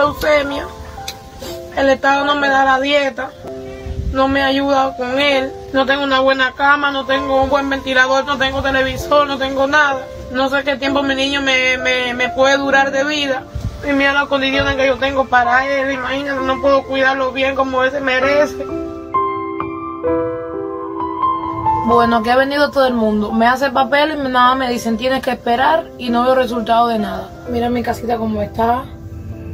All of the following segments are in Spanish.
leucemia. El Estado no me da la dieta, no me ayuda con él. No tengo una buena cama, no tengo un buen ventilador, no tengo televisor, no tengo nada. No sé qué tiempo mi niño me, me, puede durar de vida. Y mira las condiciones que yo tengo para él. Imagínate, no puedo cuidarlo bien como él se merece. Bueno, que ha venido todo el mundo. Me hace papel y nada me dicen tienes que esperar y no veo resultado de nada. Mira mi casita como está,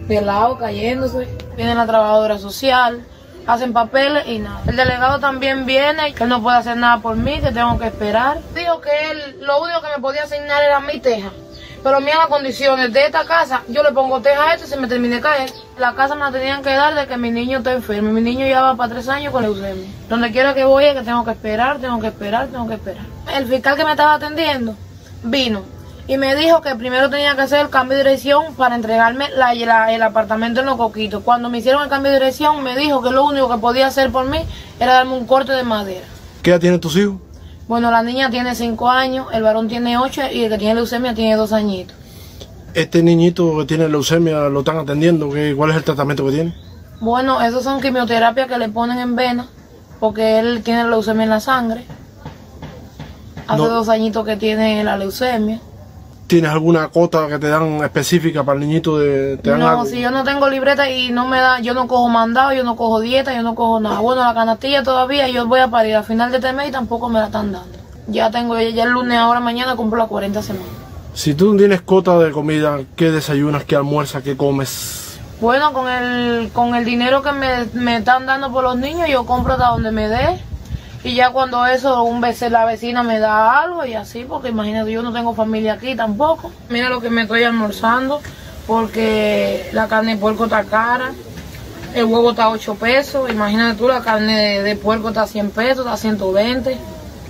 de lado, cayéndose. Viene la trabajadora social, hacen papeles y nada. El delegado también viene, que él no puede hacer nada por mí, que tengo que esperar. Dijo que él, lo único que me podía asignar era mi teja. Pero mira las condiciones de esta casa, yo le pongo teja a esto y se me termina de caer. La casa me la tenían que dar de que mi niño está enfermo. Mi niño ya va para tres años con leucemia. Donde quiera que voy es que tengo que esperar, tengo que esperar, tengo que esperar. El fiscal que me estaba atendiendo vino y me dijo que primero tenía que hacer el cambio de dirección para entregarme la, el apartamento en Los Coquitos. Cuando me hicieron el cambio de dirección me dijo que lo único que podía hacer por mí era darme un corte de madera. ¿Qué edad tienen tus hijos? Bueno, la niña tiene cinco años, el varón tiene ocho y el que tiene leucemia tiene dos añitos. ¿Este niñito que tiene leucemia lo están atendiendo? ¿Cuál es el tratamiento que tiene? Bueno, esos son quimioterapias que le ponen en vena porque él tiene leucemia en la sangre. Hace dos añitos que tiene la leucemia. ¿Tienes alguna cota que te dan específica para el niñito de No, si yo no tengo libreta y no me da, yo no cojo mandado, yo no cojo dieta, yo no cojo nada. Bueno, la canastilla todavía yo voy a parir al final de este mes y tampoco me la están dando. Ya tengo, ya el lunes, ahora mañana cumplo las 40 semanas. Si tú tienes cota de comida, ¿qué desayunas, qué almuerzas, qué comes? Bueno, con el, con el dinero que me, me están dando por los niños, yo compro hasta donde me dé y ya cuando eso, un vez la vecina me da algo y así, porque imagínate, yo no tengo familia aquí tampoco. Mira lo que me estoy almorzando, porque la carne de puerco está cara, el huevo está a 8 pesos, imagínate tú, la carne de, puerco está a 100 pesos, está a 120.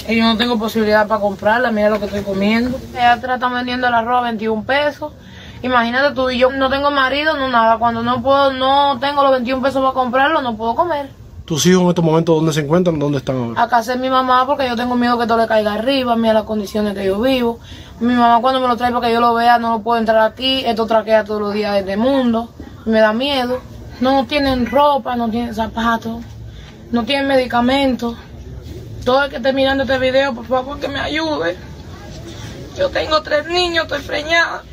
Y yo no tengo posibilidad para comprarla, mira lo que estoy comiendo. Ella están vendiendo el arroz a 21 pesos. Imagínate tú, y yo no tengo marido, no nada. Cuando no puedo, no tengo los 21 pesos para comprarlo, no puedo comer. ¿Tus hijos en estos momentos dónde se encuentran? ¿Dónde están ahora? Acá es mi mamá porque yo tengo miedo que todo le caiga arriba, mira las condiciones que yo vivo. Mi mamá cuando me lo trae porque yo lo vea no lo puedo entrar aquí, esto traquea todos los días desde el mundo, me da miedo. No tienen ropa, no tienen zapatos, no tienen medicamentos. Todo el que esté mirando este video, por favor que me ayude. Yo tengo tres niños, estoy preñada.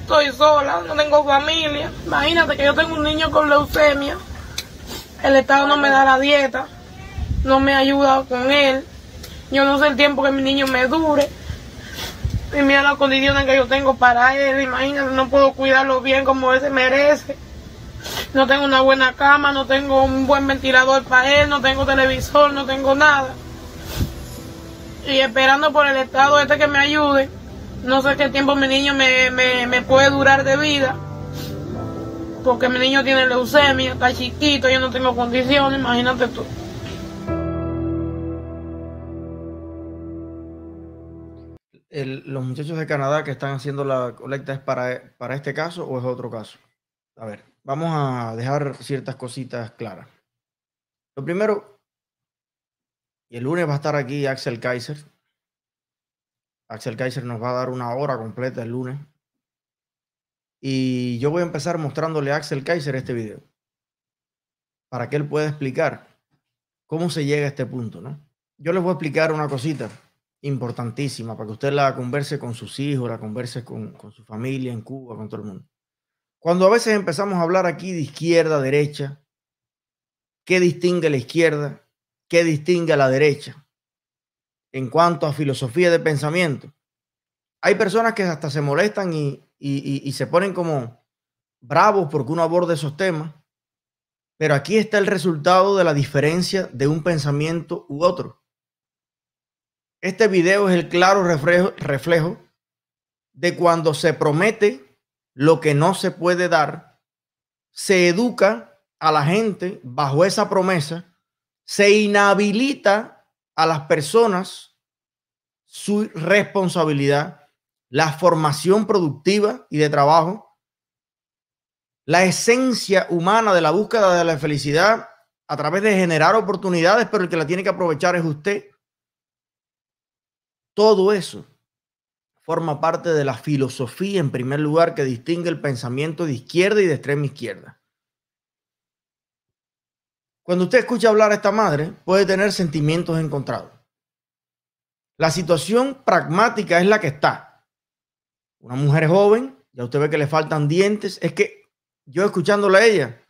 Estoy sola, no tengo familia. Imagínate que yo tengo un niño con leucemia. El Estado no me da la dieta, no me ayuda con él. Yo no sé el tiempo que mi niño me dure. Y mira las condiciones que yo tengo para él. Imagínate, no puedo cuidarlo bien como él se merece. No tengo una buena cama, no tengo un buen ventilador para él, no tengo televisor, no tengo nada. Y esperando por el Estado este que me ayude. No sé qué tiempo mi niño me, me puede durar de vida porque mi niño tiene leucemia, está chiquito, yo no tengo condiciones, imagínate tú. los muchachos de Canadá que están haciendo la colecta es para, para este caso o es otro caso. A ver, vamos a dejar ciertas cositas claras. Lo primero, y el lunes va a estar aquí Axel Kaiser. Axel Kaiser nos va a dar una hora completa el lunes y yo voy a empezar mostrándole a Axel Kaiser este video para que él pueda explicar cómo se llega a este punto, ¿no? Yo les voy a explicar una cosita importantísima para que usted la converse con sus hijos, la converse con, con su familia en Cuba, con todo el mundo. Cuando a veces empezamos a hablar aquí de izquierda, derecha, ¿qué distingue la izquierda? ¿Qué distingue la derecha? En cuanto a filosofía de pensamiento. Hay personas que hasta se molestan y, y, se ponen como bravos porque uno aborda esos temas, pero aquí está el resultado de la diferencia de un pensamiento u otro. Este video es el claro reflejo, de cuando se promete lo que no se puede dar, se educa a la gente bajo esa promesa, se inhabilita a las personas su responsabilidad la formación productiva y de trabajo, la esencia humana de la búsqueda de la felicidad a través de generar oportunidades, pero el que la tiene que aprovechar es usted. Todo eso forma parte de la filosofía, en primer lugar, que distingue el pensamiento de izquierda y de extrema izquierda. Cuando usted escucha hablar a esta madre, puede tener sentimientos encontrados. La situación pragmática es la que está. Una mujer joven, ya usted ve que le faltan dientes. Es que yo escuchándole a ella,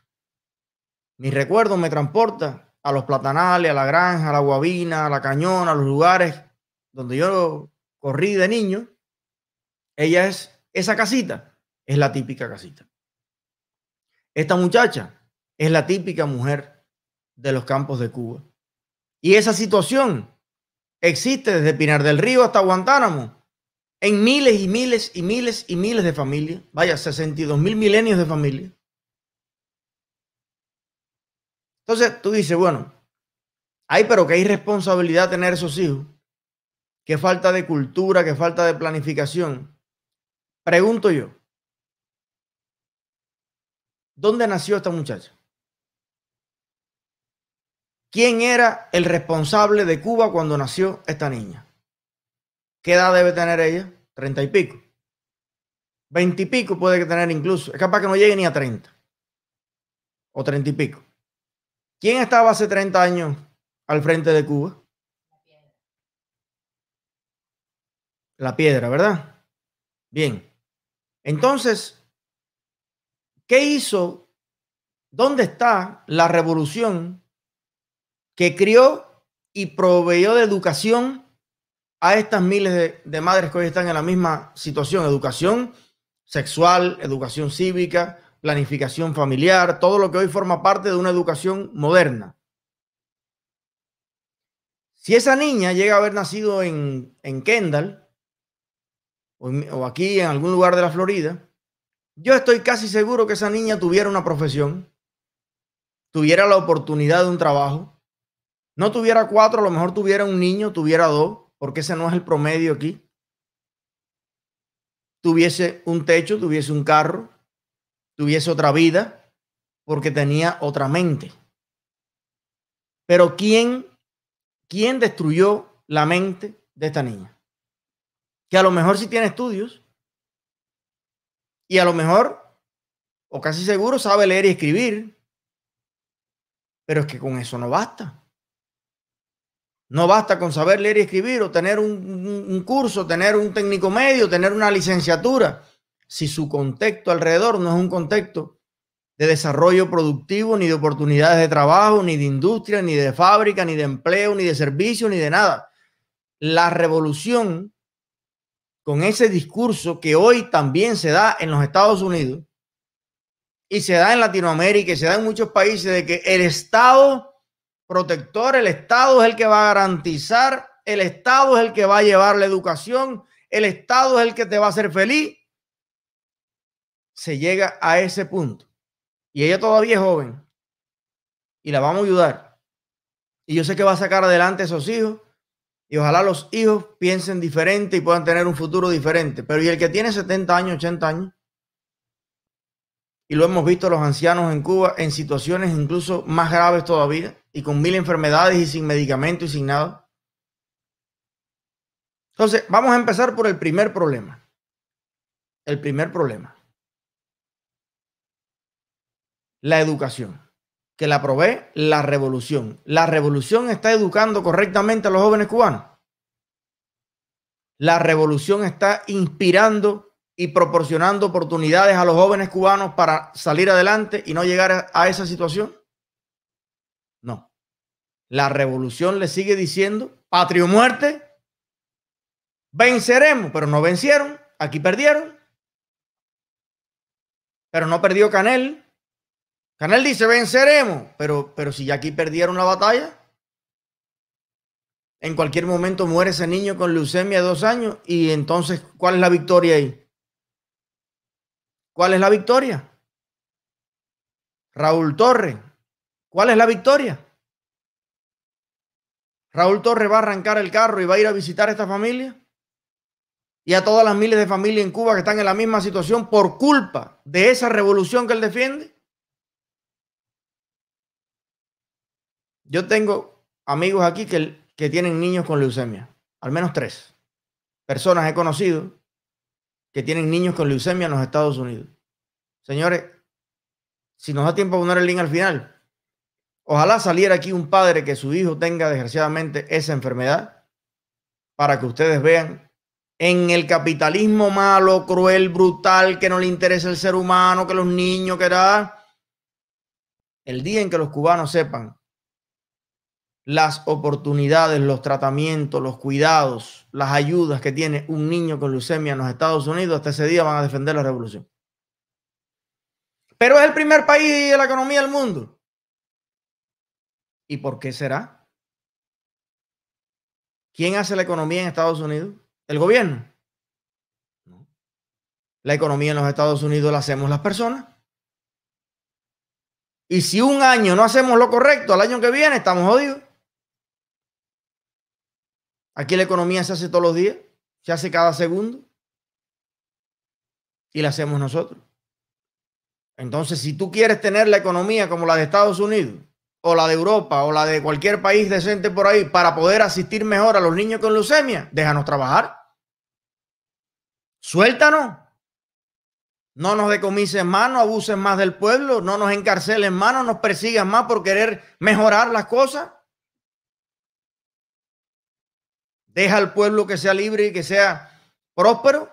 mi recuerdo me transporta a los platanales, a la granja, a la guabina, a la cañona, a los lugares donde yo corrí de niño. Ella es esa casita, es la típica casita. Esta muchacha es la típica mujer de los campos de Cuba. Y esa situación existe desde Pinar del Río hasta Guantánamo, en miles y miles y miles y miles de familias. Vaya, 62 mil milenios de familias. Entonces tú dices, bueno, hay pero que hay responsabilidad tener esos hijos. Qué falta de cultura, qué falta de planificación. Pregunto yo, ¿dónde nació esta muchacha? ¿Quién era el responsable de Cuba cuando nació esta niña? ¿Qué edad debe tener ella? Treinta y pico. Veinte y pico puede tener incluso. Es capaz que no llegue ni a treinta. O treinta y pico. ¿Quién estaba hace 30 años al frente de Cuba? La piedra, ¿verdad? Bien. Entonces, ¿qué hizo? ¿Dónde está la revolución que crió y proveyó de educación a estas miles de, madres que hoy están en la misma situación, educación sexual, educación cívica, planificación familiar, todo lo que hoy forma parte de una educación moderna. Si esa niña llega a haber nacido en, Kendall o aquí en algún lugar de la Florida, yo estoy casi seguro que esa niña tuviera una profesión, tuviera la oportunidad de un trabajo, no tuviera cuatro, a lo mejor tuviera un niño, tuviera dos, porque ese no es el promedio aquí. Tuviese un techo, tuviese un carro, tuviese otra vida, porque tenía otra mente. Pero ¿quién, quién destruyó la mente de esta niña? Que a lo mejor sí tiene estudios y a lo mejor, o casi seguro, sabe leer y escribir, pero es que con eso no basta. No basta con saber leer y escribir o tener un, curso, tener un técnico medio, tener una licenciatura. Si su contexto alrededor no es un contexto de desarrollo productivo, ni de oportunidades de trabajo, ni de industria, ni de fábrica, ni de empleo, ni de servicio, ni de nada. La revolución con ese discurso que hoy también se da en los Estados Unidos y se da en Latinoamérica y se da en muchos países de que el Estado protector, el Estado es el que va a garantizar, el Estado es el que va a llevar la educación, el Estado es el que te va a hacer feliz. Se llega a ese punto. Y ella todavía es joven. Y la vamos a ayudar. Y yo sé que va a sacar adelante a esos hijos. Y ojalá los hijos piensen diferente y puedan tener un futuro diferente. Pero y el que tiene 70 años, 80 años, y lo hemos visto los ancianos en Cuba en situaciones incluso más graves todavía y con mil enfermedades y sin medicamento y sin nada. Entonces, vamos a empezar por el primer problema. El primer problema. La educación, que la provee la revolución. ¿La revolución está educando correctamente a los jóvenes cubanos? La revolución está inspirando y proporcionando oportunidades a los jóvenes cubanos para salir adelante y no llegar a esa situación? No. La revolución le sigue diciendo, patria o muerte, venceremos, pero no vencieron, aquí perdieron. Pero no perdió Canel. Canel dice, venceremos, pero, pero si ya aquí perdieron la batalla, en cualquier momento muere ese niño con leucemia de dos años y entonces, ¿cuál es la victoria ahí? ¿Cuál es la victoria? Raúl Torre. ¿Cuál es la victoria? Raúl Torre va a arrancar el carro y va a ir a visitar a esta familia y a todas las miles de familias en Cuba que están en la misma situación por culpa de esa revolución que él defiende. Yo tengo amigos aquí que, que tienen niños con leucemia, al menos tres. Personas he conocido que tienen niños con leucemia en los Estados Unidos. Señores, si nos da tiempo a poner el link al final, ojalá saliera aquí un padre que su hijo tenga desgraciadamente esa enfermedad para que ustedes vean en el capitalismo malo, cruel, brutal, que no le interesa el ser humano, que los niños, que da. El día en que los cubanos sepan las oportunidades, los tratamientos, los cuidados, las ayudas que tiene un niño con leucemia en los Estados Unidos, hasta ese día van a defender la revolución. Pero es el primer país de la economía del mundo. ¿Y por qué será? ¿Quién hace la economía en Estados Unidos? ¿El gobierno? La economía en los Estados Unidos la hacemos las personas. Y si un año no hacemos lo correcto, al año que viene estamos jodidos. Aquí la economía se hace todos los días, se hace cada segundo. Y la hacemos nosotros. Entonces, si tú quieres tener la economía como la de Estados Unidos, o la de Europa, o la de cualquier país decente por ahí, para poder asistir mejor a los niños con leucemia, déjanos trabajar. Suéltanos. No nos decomisen más, no abusen más del pueblo, no nos encarcelen más, no nos persigan más por querer mejorar las cosas. Deja al pueblo que sea libre y que sea próspero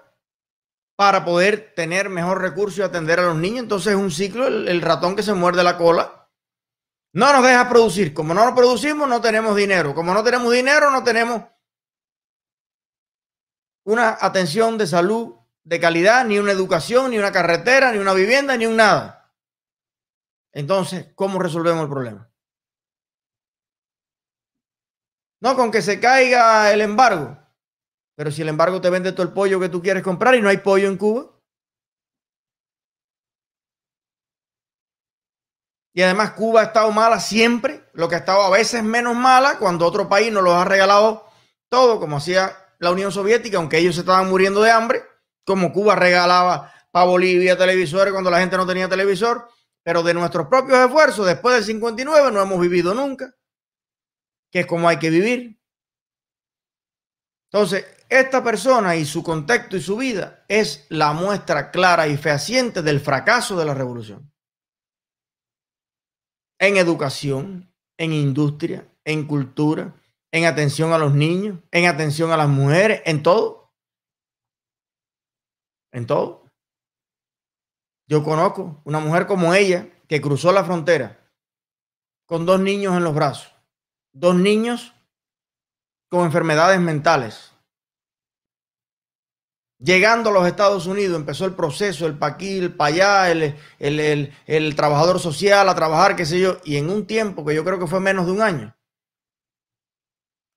para poder tener mejor recurso y atender a los niños. Entonces es un ciclo, el, el, ratón que se muerde la cola. No nos deja producir. Como no nos producimos, no tenemos dinero. Como no tenemos dinero, no tenemos una atención de salud de calidad, ni una educación, ni una carretera, ni una vivienda, ni un nada. Entonces, ¿cómo resolvemos el problema? No con que se caiga el embargo. Pero si el embargo te vende todo el pollo que tú quieres comprar y no hay pollo en Cuba. Y además Cuba ha estado mala siempre, lo que ha estado a veces menos mala cuando otro país nos los ha regalado todo, como hacía la Unión Soviética, aunque ellos se estaban muriendo de hambre, como Cuba regalaba para Bolivia televisores cuando la gente no tenía televisor, pero de nuestros propios esfuerzos, después del 59 no hemos vivido nunca, que es como hay que vivir. Entonces, esta persona y su contexto y su vida es la muestra clara y fehaciente del fracaso de la revolución. En educación, en industria, en cultura, en atención a los niños, en atención a las mujeres, en todo. En todo. Yo conozco una mujer como ella que cruzó la frontera con dos niños en los brazos, dos niños con enfermedades mentales. Llegando a los Estados Unidos empezó el proceso, el paquil, el payá, el, el, el, el trabajador social a trabajar, qué sé yo, y en un tiempo que yo creo que fue menos de un año,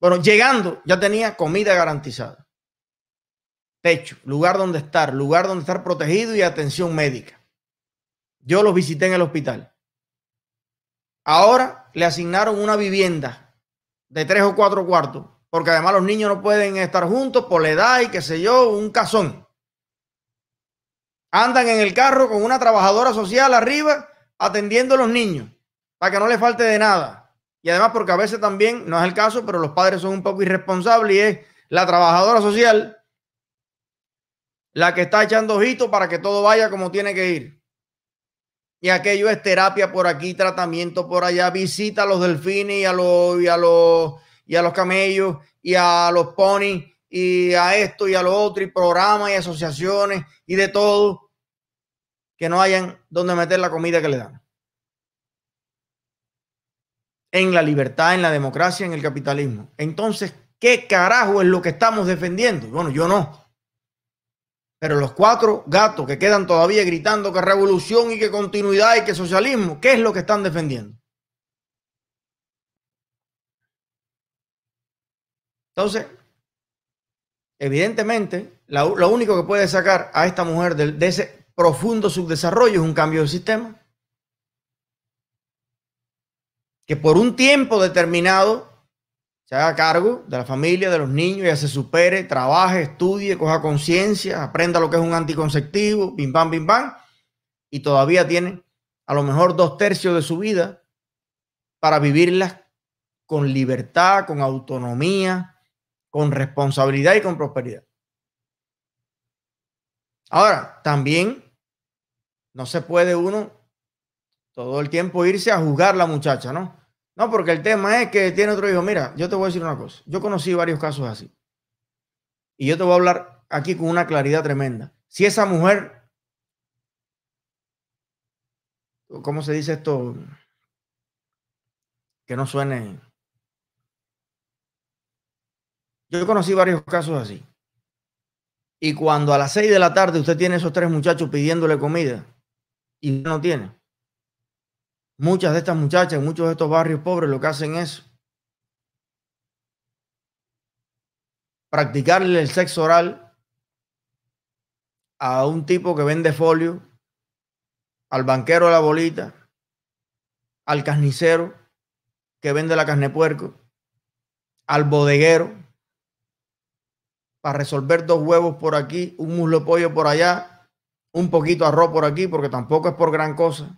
bueno, llegando ya tenía comida garantizada. Techo, lugar donde estar, lugar donde estar protegido y atención médica. Yo los visité en el hospital. Ahora le asignaron una vivienda de tres o cuatro cuartos, porque además los niños no pueden estar juntos por la edad y qué sé yo, un casón. Andan en el carro con una trabajadora social arriba atendiendo a los niños para que no le falte de nada. Y además porque a veces también, no es el caso, pero los padres son un poco irresponsables y es la trabajadora social la que está echando ojitos para que todo vaya como tiene que ir. Y aquello es terapia por aquí, tratamiento por allá, visita a los delfines y a los, y a los, y a los camellos y a los ponis y a esto y a lo otro y programas y asociaciones y de todo que no hayan donde meter la comida que le dan en la libertad, en la democracia, en el capitalismo. Entonces, ¿qué carajo es lo que estamos defendiendo? Bueno, yo no. Pero los cuatro gatos que quedan todavía gritando que revolución y que continuidad y que socialismo, ¿qué es lo que están defendiendo? Entonces, evidentemente, lo, único que puede sacar a esta mujer de, ese profundo subdesarrollo es un cambio de sistema. que por un tiempo determinado se haga cargo de la familia, de los niños, ya se supere, trabaje, estudie, coja conciencia, aprenda lo que es un anticonceptivo, pim pam, pim pam, y todavía tiene a lo mejor dos tercios de su vida para vivirla con libertad, con autonomía, con responsabilidad y con prosperidad. Ahora, también no se puede uno todo el tiempo irse a juzgar la muchacha, ¿no? No, porque el tema es que tiene otro hijo. Mira, yo te voy a decir una cosa. Yo conocí varios casos así. Y yo te voy a hablar aquí con una claridad tremenda. Si esa mujer, ¿cómo se dice esto? Que no suene. Yo conocí varios casos así. Y cuando a las seis de la tarde usted tiene esos tres muchachos pidiéndole comida y no tiene. Muchas de estas muchachas muchos de estos barrios pobres lo que hacen es practicarle el sexo oral a un tipo que vende folio, al banquero de la bolita, al carnicero que vende la carne puerco, al bodeguero, para resolver dos huevos por aquí, un muslo pollo por allá, un poquito arroz por aquí, porque tampoco es por gran cosa.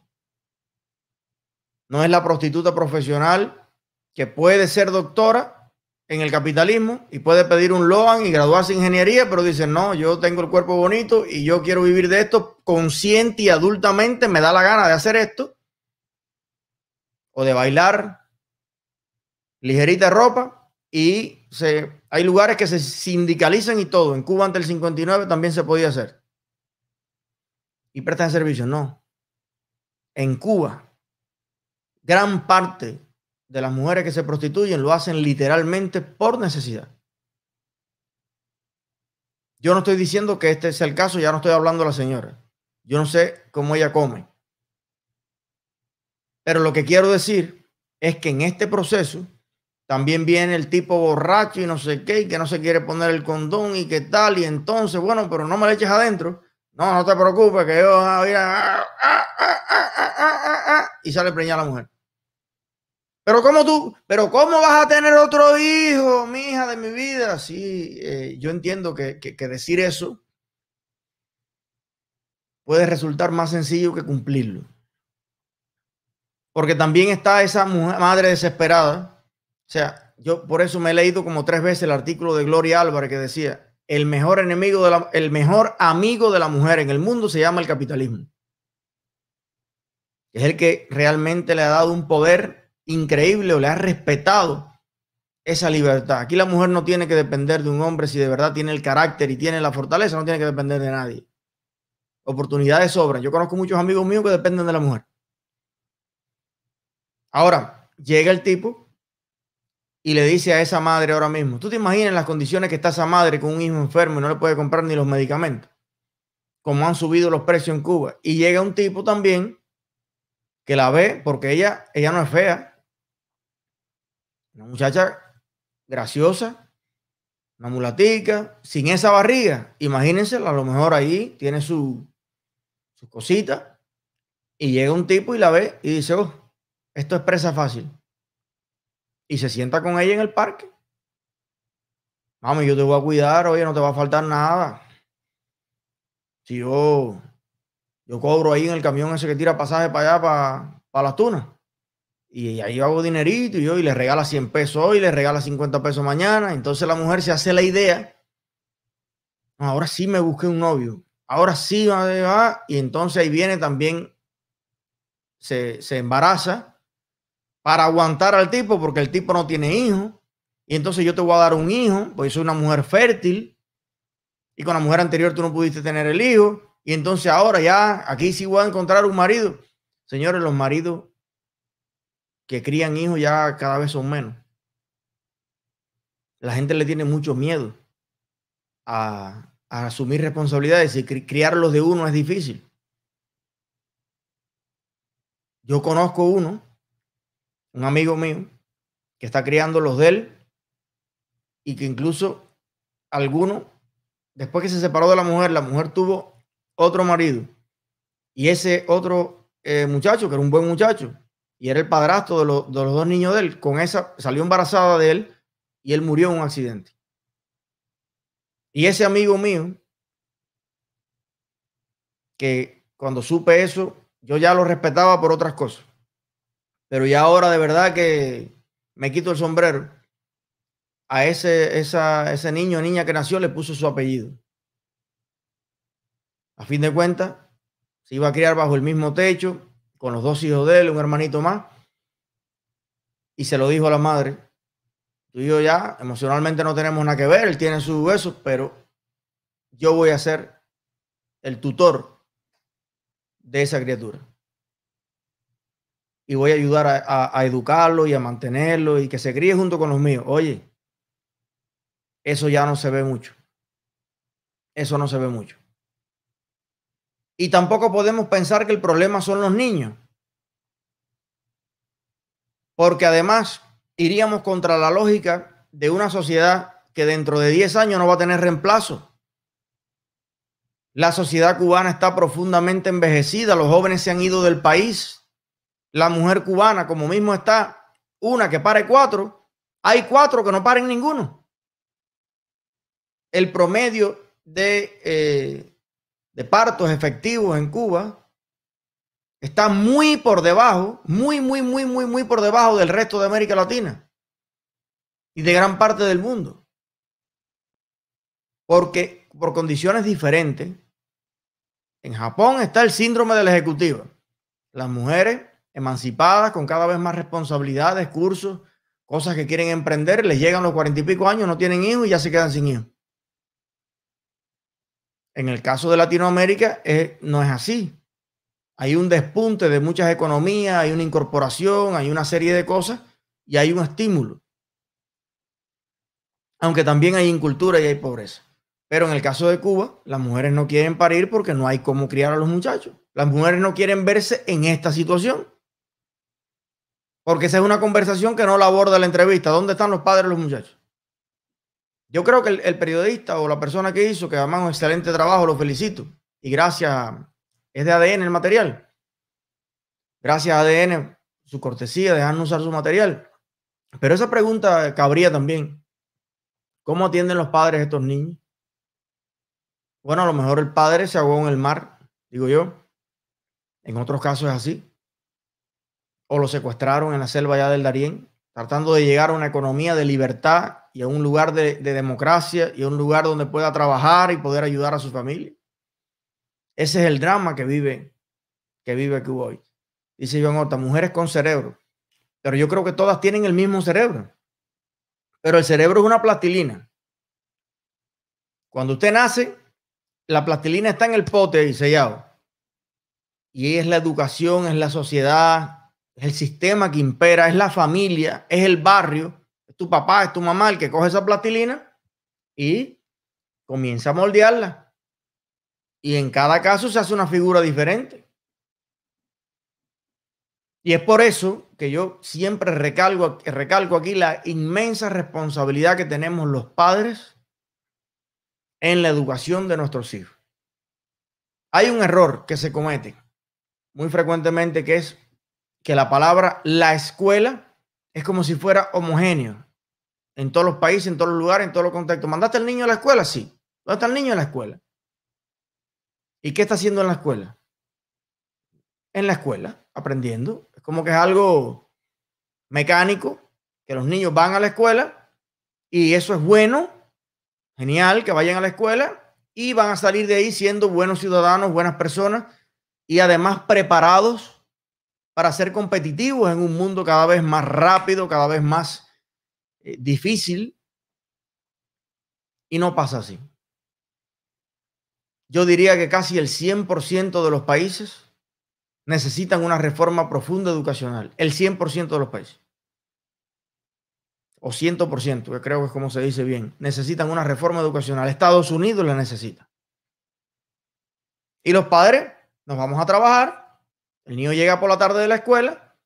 No es la prostituta profesional que puede ser doctora en el capitalismo y puede pedir un Loan y graduarse en ingeniería, pero dice, no, yo tengo el cuerpo bonito y yo quiero vivir de esto consciente y adultamente, me da la gana de hacer esto, o de bailar ligerita ropa y se hay lugares que se sindicalizan y todo. En Cuba, antes del 59, también se podía hacer. Y prestan servicio. No. En Cuba, gran parte de las mujeres que se prostituyen lo hacen literalmente por necesidad. Yo no estoy diciendo que este sea el caso, ya no estoy hablando de la señora. Yo no sé cómo ella come. Pero lo que quiero decir es que en este proceso también viene el tipo borracho y no sé qué, y que no se quiere poner el condón y qué tal. Y entonces, bueno, pero no me le eches adentro. No, no te preocupes, que yo a... Y sale preñada la mujer. Pero ¿cómo tú? ¿Pero cómo vas a tener otro hijo, mi hija de mi vida? Sí, eh, yo entiendo que, que, que decir eso puede resultar más sencillo que cumplirlo. Porque también está esa mujer, madre desesperada o sea, yo por eso me he leído como tres veces el artículo de Gloria Álvarez que decía, el mejor enemigo de la, el mejor amigo de la mujer en el mundo se llama el capitalismo. Es el que realmente le ha dado un poder increíble o le ha respetado esa libertad. Aquí la mujer no tiene que depender de un hombre si de verdad tiene el carácter y tiene la fortaleza, no tiene que depender de nadie. Oportunidades sobran. Yo conozco muchos amigos míos que dependen de la mujer. Ahora, llega el tipo y le dice a esa madre ahora mismo, tú te imaginas las condiciones que está esa madre con un hijo enfermo y no le puede comprar ni los medicamentos, como han subido los precios en Cuba. Y llega un tipo también que la ve porque ella, ella no es fea, una muchacha graciosa, una mulatica, sin esa barriga. Imagínense, a lo mejor ahí tiene su, su cosita y llega un tipo y la ve y dice, oh, esto es presa fácil y se sienta con ella en el parque. Mami, yo te voy a cuidar, oye, no te va a faltar nada. Si yo, yo cobro ahí en el camión ese que tira pasaje para allá, para, para las tunas. Y ahí hago dinerito y yo y le regala 100 pesos hoy, le regala 50 pesos mañana. Entonces la mujer se hace la idea. Ahora sí me busqué un novio. Ahora sí va, y entonces ahí viene también, se, se embaraza para aguantar al tipo porque el tipo no tiene hijos. Y entonces yo te voy a dar un hijo, porque soy una mujer fértil. Y con la mujer anterior tú no pudiste tener el hijo. Y entonces ahora ya aquí sí voy a encontrar un marido. Señores, los maridos que crían hijos ya cada vez son menos. La gente le tiene mucho miedo a, a asumir responsabilidades y criarlos de uno es difícil. Yo conozco uno un amigo mío que está criando los de él y que incluso alguno, después que se separó de la mujer, la mujer tuvo otro marido y ese otro eh, muchacho, que era un buen muchacho, y era el padrastro de, de los dos niños de él, con esa salió embarazada de él y él murió en un accidente. Y ese amigo mío, que cuando supe eso, yo ya lo respetaba por otras cosas. Pero ya ahora de verdad que me quito el sombrero. A ese, esa, ese niño o niña que nació le puso su apellido. A fin de cuentas, se iba a criar bajo el mismo techo, con los dos hijos de él, un hermanito más, y se lo dijo a la madre, tú y yo ya emocionalmente no tenemos nada que ver, él tiene sus huesos, pero yo voy a ser el tutor de esa criatura. Y voy a ayudar a, a educarlo y a mantenerlo y que se críe junto con los míos. Oye, eso ya no se ve mucho. Eso no se ve mucho. Y tampoco podemos pensar que el problema son los niños. Porque además iríamos contra la lógica de una sociedad que dentro de 10 años no va a tener reemplazo. La sociedad cubana está profundamente envejecida, los jóvenes se han ido del país. La mujer cubana, como mismo está, una que pare cuatro, hay cuatro que no paren ninguno. El promedio de, eh, de partos efectivos en Cuba está muy por debajo, muy, muy, muy, muy, muy por debajo del resto de América Latina y de gran parte del mundo. Porque por condiciones diferentes, en Japón está el síndrome de la ejecutiva. Las mujeres emancipadas con cada vez más responsabilidades, cursos, cosas que quieren emprender, les llegan los cuarenta y pico años, no tienen hijos y ya se quedan sin hijos. En el caso de Latinoamérica no es así. Hay un despunte de muchas economías, hay una incorporación, hay una serie de cosas y hay un estímulo. Aunque también hay incultura y hay pobreza. Pero en el caso de Cuba, las mujeres no quieren parir porque no hay cómo criar a los muchachos. Las mujeres no quieren verse en esta situación. Porque esa es una conversación que no la aborda la entrevista. ¿Dónde están los padres de los muchachos? Yo creo que el, periodista o la persona que hizo, que además un excelente trabajo, lo felicito. Y gracias, es de ADN el material. Gracias a ADN, su cortesía, dejarnos usar su material. Pero esa pregunta cabría también. ¿Cómo atienden los padres a estos niños? Bueno, a lo mejor el padre se ahogó en el mar, digo yo. En otros casos es así. O lo secuestraron en la selva ya del Darién, tratando de llegar a una economía de libertad y a un lugar de, democracia y a un lugar donde pueda trabajar y poder ayudar a su familia. Ese es el drama que vive, que vive Cuba hoy. Dice Iván Horta, mujeres con cerebro. Pero yo creo que todas tienen el mismo cerebro. Pero el cerebro es una plastilina. Cuando usted nace, la plastilina está en el pote y sellado. Y es la educación, es la sociedad, es el sistema que impera, es la familia, es el barrio, es tu papá, es tu mamá el que coge esa plastilina y comienza a moldearla. Y en cada caso se hace una figura diferente. Y es por eso que yo siempre recalco, recalco aquí la inmensa responsabilidad que tenemos los padres en la educación de nuestros hijos. Hay un error que se comete muy frecuentemente que es que la palabra la escuela es como si fuera homogéneo en todos los países, en todos los lugares, en todos los contextos. ¿Mandaste al niño a la escuela? Sí. ¿Dónde está el niño en la escuela? ¿Y qué está haciendo en la escuela? En la escuela, aprendiendo. Es como que es algo mecánico, que los niños van a la escuela y eso es bueno Genial que vayan a la escuela y van a salir de ahí siendo buenos ciudadanos, buenas personas y además preparados para ser competitivos en un mundo cada vez más rápido, cada vez más eh, difícil. Y no pasa así. Yo diría que casi el 100% de los países necesitan una reforma profunda educacional. El 100% de los países o 100%, que creo que es como se dice bien, necesitan una reforma educacional. Estados Unidos la necesita. Y los padres nos vamos a trabajar, el niño llega por la tarde de la escuela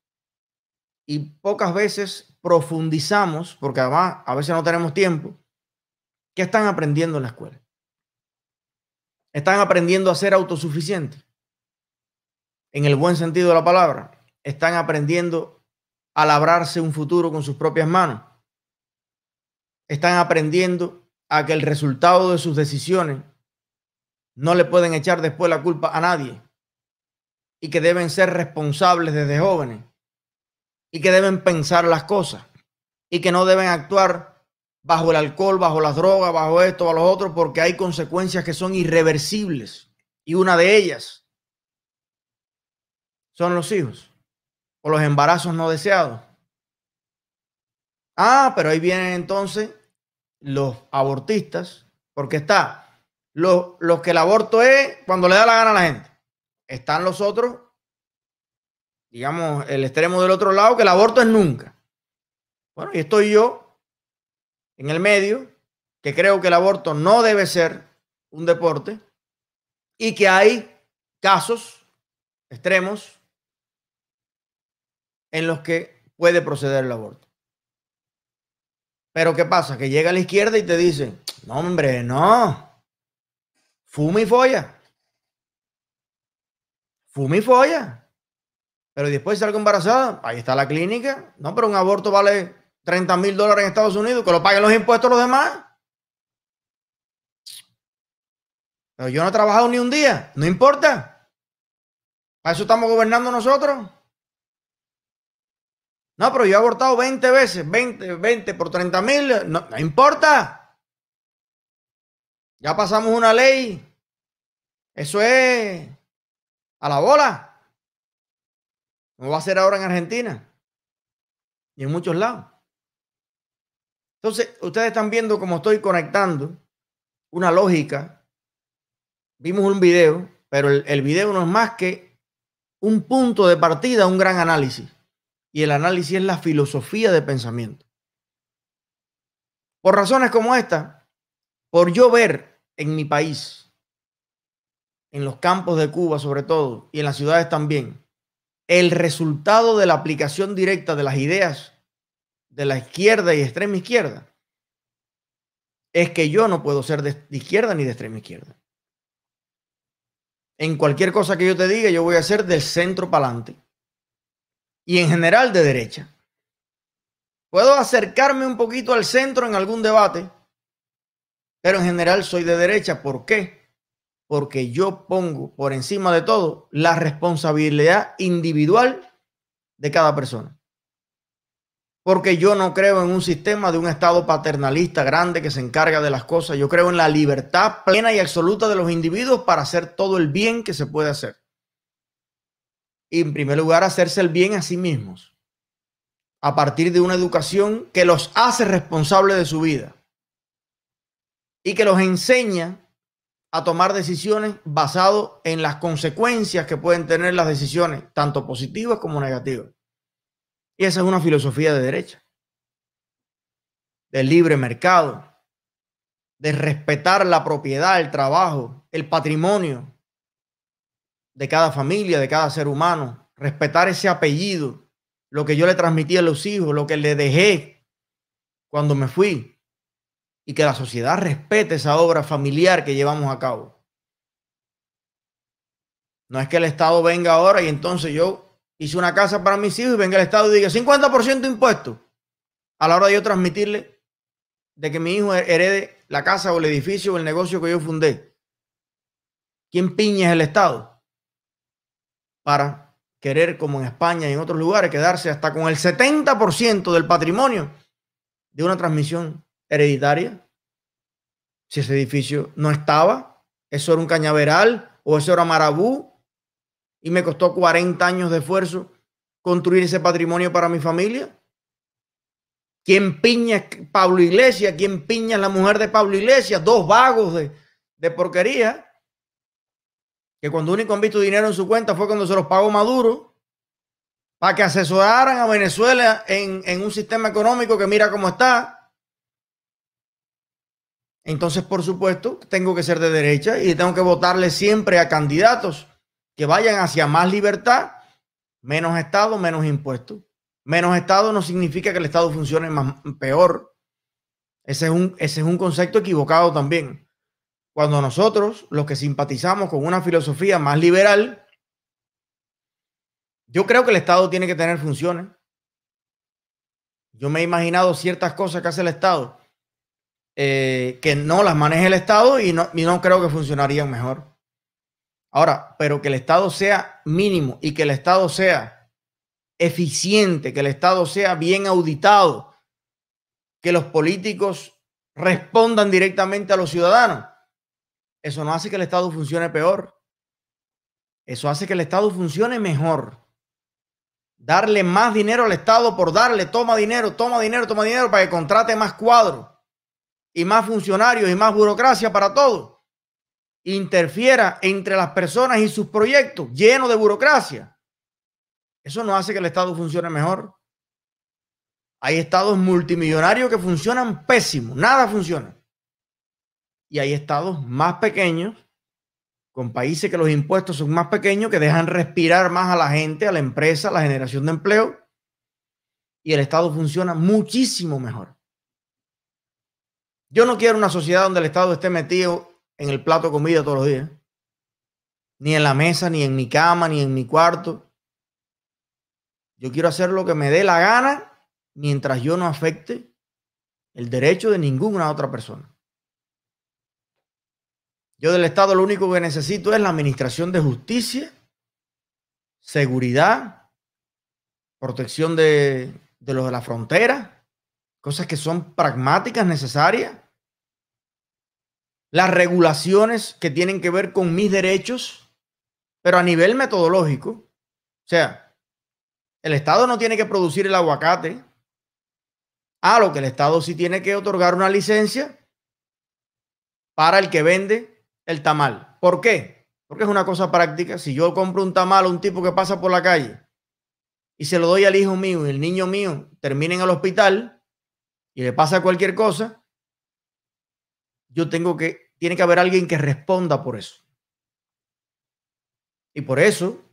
y pocas veces profundizamos, porque además a veces no tenemos tiempo, ¿qué están aprendiendo en la escuela? Están aprendiendo a ser autosuficientes, en el buen sentido de la palabra. Están aprendiendo a labrarse un futuro con sus propias manos están aprendiendo a que el resultado de sus decisiones no le pueden echar después la culpa a nadie y que deben ser responsables desde jóvenes y que deben pensar las cosas y que no deben actuar bajo el alcohol, bajo las drogas, bajo esto, bajo lo otro, porque hay consecuencias que son irreversibles Y una de ellas son los hijos o los embarazos no deseados. Ah, pero ahí vienen entonces los abortistas, porque está los, los que el aborto es cuando le da la gana a la gente. Están los otros, digamos, el extremo del otro lado, que el aborto es nunca. Bueno, y estoy yo en el medio, que creo que el aborto no debe ser un deporte y que hay casos extremos en los que puede proceder el aborto. Pero ¿qué pasa? Que llega a la izquierda y te dice, no hombre, no, fuma y folla. Fuma y folla. Pero después salgo embarazada, ahí está la clínica. No, pero un aborto vale 30 mil dólares en Estados Unidos, que lo paguen los impuestos los demás. Pero yo no he trabajado ni un día, no importa. Para eso estamos gobernando nosotros. No, pero yo he abortado 20 veces, 20, 20 por 30 mil, no, no importa. Ya pasamos una ley. Eso es a la bola. No va a ser ahora en Argentina y en muchos lados. Entonces, ustedes están viendo cómo estoy conectando una lógica. Vimos un video, pero el, el video no es más que un punto de partida, un gran análisis y el análisis es la filosofía de pensamiento. Por razones como esta, por yo ver en mi país, en los campos de Cuba sobre todo, y en las ciudades también, el resultado de la aplicación directa de las ideas de la izquierda y extrema izquierda, es que yo no puedo ser de izquierda ni de extrema izquierda. En cualquier cosa que yo te diga, yo voy a ser del centro para adelante y en general de derecha. Puedo acercarme un poquito al centro en algún debate, pero en general soy de derecha. ¿Por qué? Porque yo pongo por encima de todo la responsabilidad individual de cada persona. Porque yo no creo en un sistema de un Estado paternalista grande que se encarga de las cosas. Yo creo en la libertad plena y absoluta de los individuos para hacer todo el bien que se puede hacer y en primer lugar hacerse el bien a sí mismos a partir de una educación que los hace responsables de su vida y que los enseña a tomar decisiones basado en las consecuencias que pueden tener las decisiones, tanto positivas como negativas. Y esa es una filosofía de derecha, del libre mercado, de respetar la propiedad, el trabajo, el patrimonio, de cada familia, de cada ser humano, respetar ese apellido, lo que yo le transmití a los hijos, lo que le dejé cuando me fui, y que la sociedad respete esa obra familiar que llevamos a cabo. No es que el Estado venga ahora y entonces yo hice una casa para mis hijos y venga el Estado y diga 50% de impuesto a la hora de yo transmitirle de que mi hijo herede la casa o el edificio o el negocio que yo fundé. ¿Quién piña es el Estado? para querer, como en España y en otros lugares, quedarse hasta con el 70% del patrimonio de una transmisión hereditaria. Si ese edificio no estaba, eso era un cañaveral o eso era marabú y me costó 40 años de esfuerzo construir ese patrimonio para mi familia. ¿Quién piña es Pablo Iglesias? ¿Quién piña es la mujer de Pablo Iglesias? Dos vagos de, de porquería que cuando único han visto dinero en su cuenta fue cuando se los pagó Maduro para que asesoraran a Venezuela en, en un sistema económico que mira cómo está. Entonces, por supuesto, tengo que ser de derecha y tengo que votarle siempre a candidatos que vayan hacia más libertad, menos Estado, menos impuestos. Menos Estado no significa que el Estado funcione más, peor. Ese es, un, ese es un concepto equivocado también cuando nosotros, los que simpatizamos con una filosofía más liberal, yo creo que el Estado tiene que tener funciones. Yo me he imaginado ciertas cosas que hace el Estado eh, que no las maneje el Estado y no, y no creo que funcionarían mejor. Ahora, pero que el Estado sea mínimo y que el Estado sea eficiente, que el Estado sea bien auditado, que los políticos respondan directamente a los ciudadanos eso no hace que el Estado funcione peor. Eso hace que el Estado funcione mejor. Darle más dinero al Estado por darle, toma dinero, toma dinero, toma dinero para que contrate más cuadros y más funcionarios y más burocracia para todo. Interfiera entre las personas y sus proyectos lleno de burocracia. Eso no hace que el Estado funcione mejor. Hay estados multimillonarios que funcionan pésimo, nada funciona. Y hay estados más pequeños, con países que los impuestos son más pequeños, que dejan respirar más a la gente, a la empresa, a la generación de empleo. Y el Estado funciona muchísimo mejor. Yo no quiero una sociedad donde el Estado esté metido en el plato de comida todos los días. Ni en la mesa, ni en mi cama, ni en mi cuarto. Yo quiero hacer lo que me dé la gana mientras yo no afecte el derecho de ninguna otra persona. Yo del Estado lo único que necesito es la administración de justicia, seguridad, protección de, de los de la frontera, cosas que son pragmáticas, necesarias, las regulaciones que tienen que ver con mis derechos, pero a nivel metodológico. O sea, el Estado no tiene que producir el aguacate, a lo que el Estado sí tiene que otorgar una licencia para el que vende el tamal. ¿Por qué? Porque es una cosa práctica. Si yo compro un tamal a un tipo que pasa por la calle y se lo doy al hijo mío y el niño mío termina en el hospital y le pasa cualquier cosa, yo tengo que, tiene que haber alguien que responda por eso. Y por eso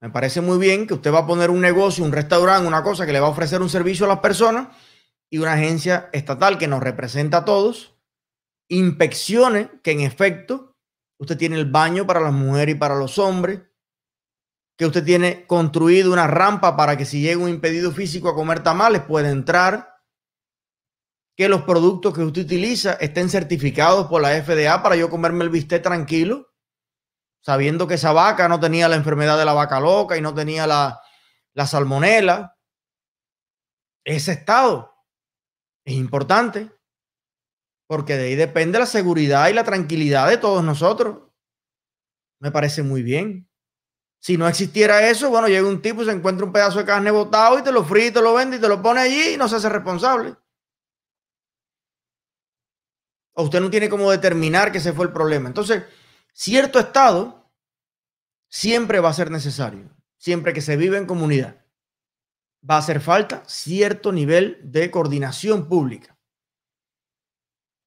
me parece muy bien que usted va a poner un negocio, un restaurante, una cosa que le va a ofrecer un servicio a las personas y una agencia estatal que nos representa a todos inspeccione que en efecto usted tiene el baño para las mujeres y para los hombres, que usted tiene construido una rampa para que si llega un impedido físico a comer tamales pueda entrar, que los productos que usted utiliza estén certificados por la FDA para yo comerme el bistec tranquilo, sabiendo que esa vaca no tenía la enfermedad de la vaca loca y no tenía la, la salmonela. Ese estado es importante, porque de ahí depende la seguridad y la tranquilidad de todos nosotros. Me parece muy bien. Si no existiera eso, bueno, llega un tipo, se encuentra un pedazo de carne botado y te lo fríe, te lo vende y te lo pone allí y no se hace responsable. O usted no tiene cómo determinar que ese fue el problema. Entonces, cierto estado siempre va a ser necesario, siempre que se vive en comunidad va a hacer falta cierto nivel de coordinación pública.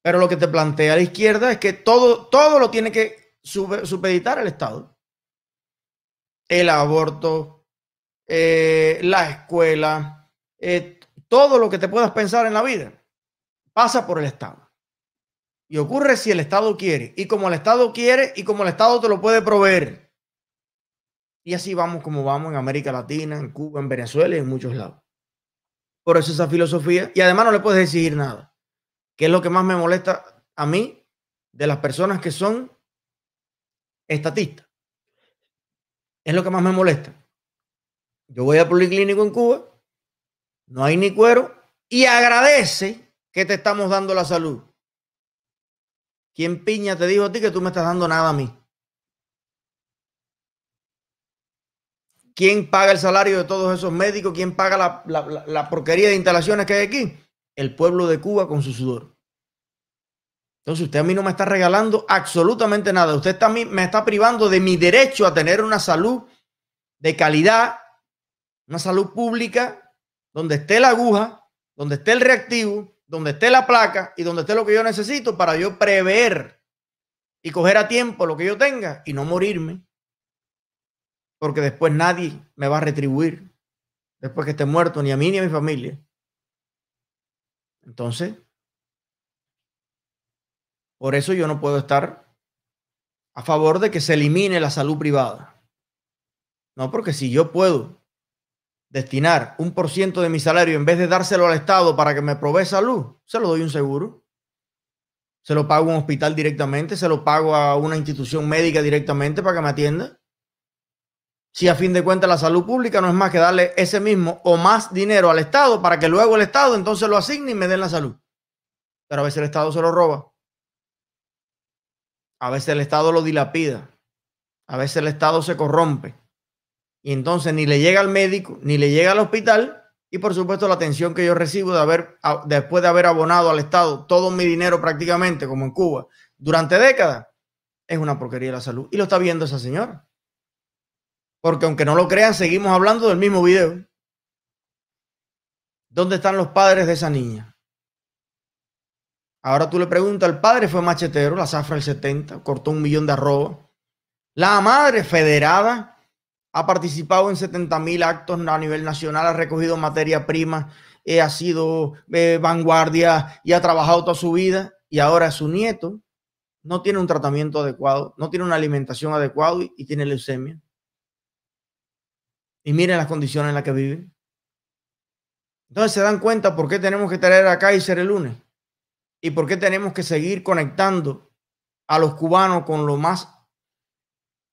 Pero lo que te plantea la izquierda es que todo, todo lo tiene que supeditar el Estado. El aborto, eh, la escuela, eh, todo lo que te puedas pensar en la vida pasa por el Estado. Y ocurre si el Estado quiere, y como el Estado quiere, y como el Estado te lo puede proveer. Y así vamos como vamos en América Latina, en Cuba, en Venezuela y en muchos lados. Por eso esa filosofía. Y además no le puedes exigir nada. Que es lo que más me molesta a mí de las personas que son estatistas. Es lo que más me molesta. Yo voy a Policlínico en Cuba, no hay ni cuero y agradece que te estamos dando la salud. ¿Quién piña te dijo a ti que tú me estás dando nada a mí? ¿Quién paga el salario de todos esos médicos? ¿Quién paga la, porquería de instalaciones que hay aquí? El pueblo de Cuba con su sudor. Entonces usted a mí no me está regalando absolutamente nada. Usted está, me está privando de mi derecho a tener una salud de calidad, una salud pública, donde esté la aguja, donde esté el reactivo, donde esté la placa y donde esté lo que yo necesito para yo prever y coger a tiempo lo que yo tenga y no morirme porque después nadie me va a retribuir después que esté muerto, ni a mí ni a mi familia. Entonces, por eso yo no puedo estar a favor de que se elimine la salud privada. No, porque si yo puedo destinar un por ciento de mi salario en vez de dárselo al Estado para que me provee salud, se lo doy un seguro. Se lo pago a un hospital directamente, se lo pago a una institución médica directamente para que me atienda si a fin de cuentas la salud pública no es más que darle ese mismo o más dinero al Estado para que luego el Estado entonces lo asigne y me den la salud. Pero a veces el Estado se lo roba. A veces el Estado lo dilapida. A veces el Estado se corrompe y entonces ni le llega al médico, ni le llega al hospital y por supuesto la atención que yo recibo de haber, después de haber abonado al Estado todo mi dinero prácticamente, como en Cuba, durante décadas, es una porquería de la salud. Y lo está viendo esa señora. Porque aunque no lo crean, seguimos hablando del mismo video. ¿Dónde están los padres de esa niña? Ahora tú le preguntas, el padre fue machetero, la zafra del 70, cortó un millón de arroba. La madre federada ha participado en 70 mil actos a nivel nacional, ha recogido materia prima, eh, ha sido eh, vanguardia y ha trabajado toda su vida. Y ahora su nieto no tiene un tratamiento adecuado, no tiene una alimentación adecuada y, y tiene leucemia. Y miren las condiciones en las que viven. Entonces se dan cuenta por qué tenemos que traer a Kaiser el lunes y por qué tenemos que seguir conectando a los cubanos con lo más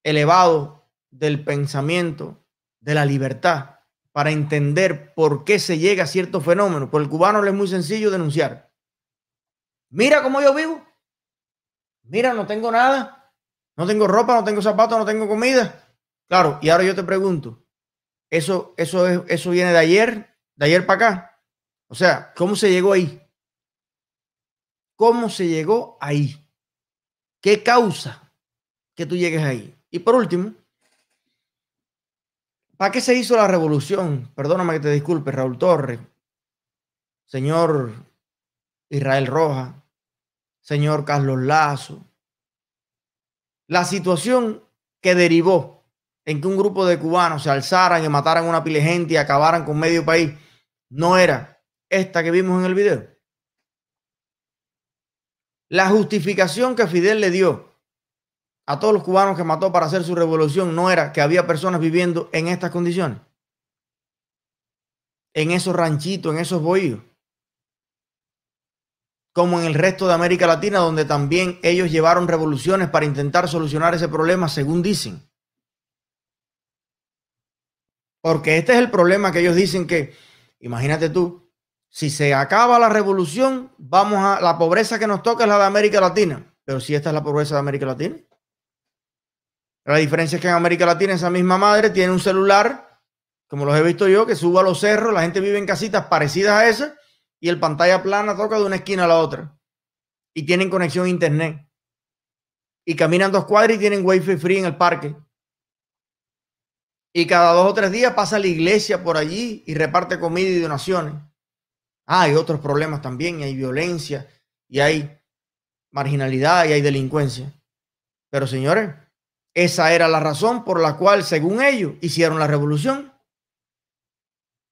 elevado del pensamiento, de la libertad, para entender por qué se llega a ciertos fenómenos. Por el cubano le es muy sencillo denunciar. Mira cómo yo vivo. Mira, no tengo nada. No tengo ropa, no tengo zapatos, no tengo comida. Claro, y ahora yo te pregunto, ¿eso, eso, es, eso viene de ayer, de ayer para acá? O sea, ¿cómo se llegó ahí? ¿Cómo se llegó ahí? ¿Qué causa que tú llegues ahí? Y por último, ¿para qué se hizo la revolución? Perdóname que te disculpe, Raúl Torres, señor Israel Roja, señor Carlos Lazo. La situación que derivó en que un grupo de cubanos se alzaran y mataran una pile gente y acabaran con medio país no era esta que vimos en el video. La justificación que Fidel le dio a todos los cubanos que mató para hacer su revolución no era que había personas viviendo en estas condiciones, en esos ranchitos, en esos bohíos como en el resto de América Latina, donde también ellos llevaron revoluciones para intentar solucionar ese problema, según dicen. Porque este es el problema que ellos dicen que, imagínate tú, si se acaba la revolución, vamos a la pobreza que nos toca es la de América Latina. Pero si esta es la pobreza de América Latina. La diferencia es que en América Latina esa misma madre tiene un celular, como los he visto yo, que suba a los cerros, la gente vive en casitas parecidas a esas y el pantalla plana toca de una esquina a la otra. Y tienen conexión a internet. Y caminan dos cuadras y tienen wifi free en el parque. Y cada dos o tres días pasa la iglesia por allí y reparte comida y donaciones. Ah, hay otros problemas también, y hay violencia, y hay marginalidad, y hay delincuencia. Pero señores, esa era la razón por la cual, según ellos, hicieron la revolución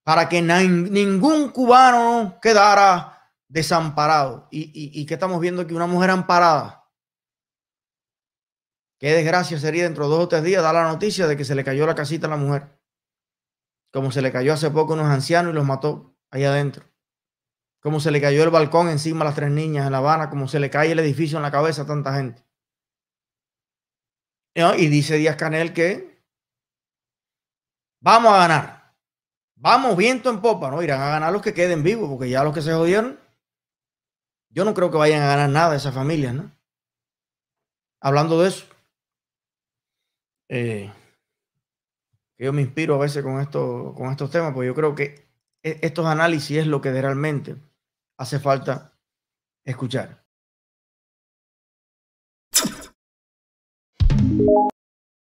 para que ningún cubano quedara desamparado. Y, que estamos viendo aquí una mujer amparada. Qué desgracia sería dentro de dos o tres días dar la noticia de que se le cayó la casita a la mujer. Como se le cayó hace poco a unos ancianos y los mató ahí adentro. Como se le cayó el balcón encima a las tres niñas en La Habana. Como se le cae el edificio en la cabeza a tanta gente. Y dice Díaz Canel que vamos a ganar. Vamos viento en popa, ¿no? Irán a ganar los que queden vivos, porque ya los que se jodieron, yo no creo que vayan a ganar nada esas familias, ¿no? Hablando de eso, eh, yo me inspiro a veces con, esto, con estos temas, porque yo creo que e, estos análisis es lo que realmente hace falta escuchar.